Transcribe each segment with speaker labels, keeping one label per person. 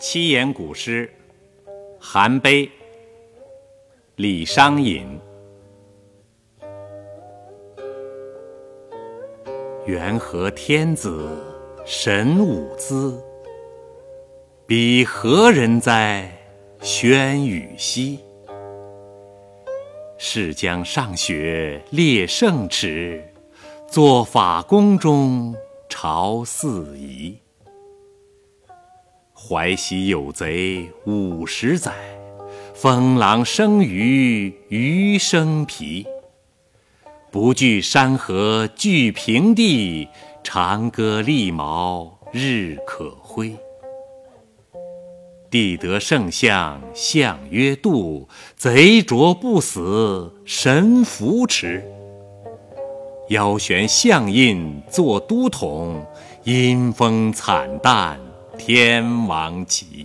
Speaker 1: 七言古诗《韩碑》李商隐。元和天子神武姿，彼何人哉？轩宇兮。是将上学列圣旨，作法宫中朝四夷。淮西有贼五十载，风狼生鱼鱼生皮。不惧山河惧平地，长歌利毛日可辉。帝得圣相相曰度，贼卓不死神扶持。腰悬象印作都统，阴风惨淡。天王旗，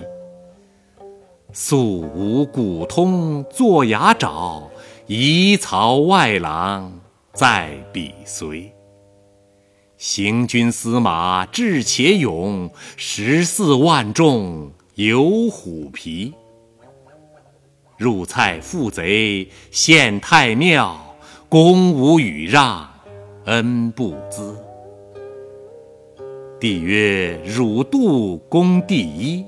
Speaker 1: 素无古通作牙爪，夷曹外郎在彼随。行军司马智且勇，十四万众有虎皮。入蔡负贼献太庙，公无与让恩不资。帝曰：“汝度公第一，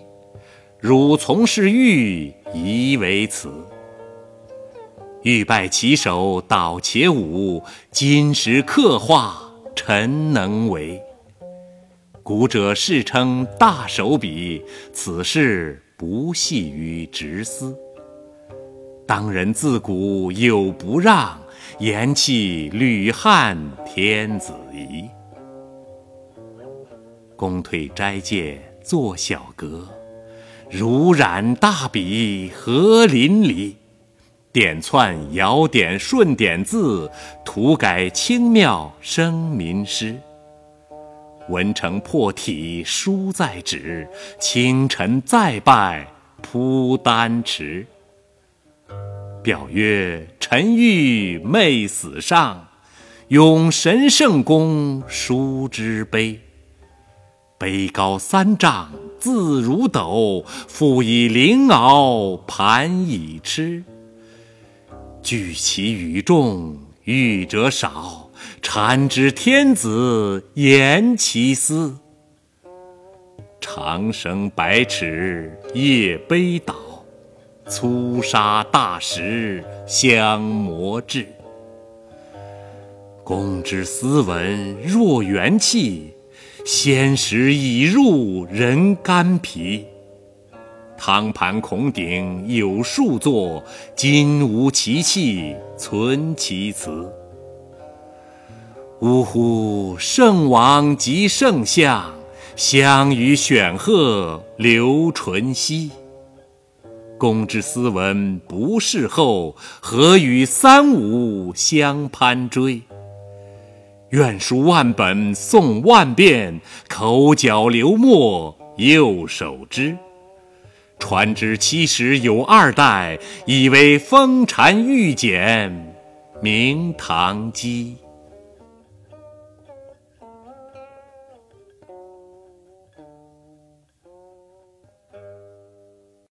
Speaker 1: 汝从事欲宜为辞。欲拜其手，蹈且舞，金石刻画，臣能为。古者世称大手笔，此事不系于直思。当人自古有不让，言弃吕汉天子”公退斋戒作小阁，如染大笔何淋漓。点窜摇点顺点字，涂改清妙生民诗。文成破体书在纸，清晨再拜铺丹池。表曰：臣欲昧死上，咏神圣公书之碑。碑高三丈字如斗，复以灵鳌盘以螭。聚其与众欲者少，禅之天子言其思。长绳百尺夜悲倒，粗沙大石相磨制。公之斯文若元气。先时已入人肝脾，汤盘孔鼎有数座，今无其器存其辞。呜呼！圣王及圣相，相与选鹤留纯兮。公之斯文不世后，何与三五相攀追？愿书万本诵万遍，口角流墨右手之。传之七十有二代，以为风禅玉简，明堂基。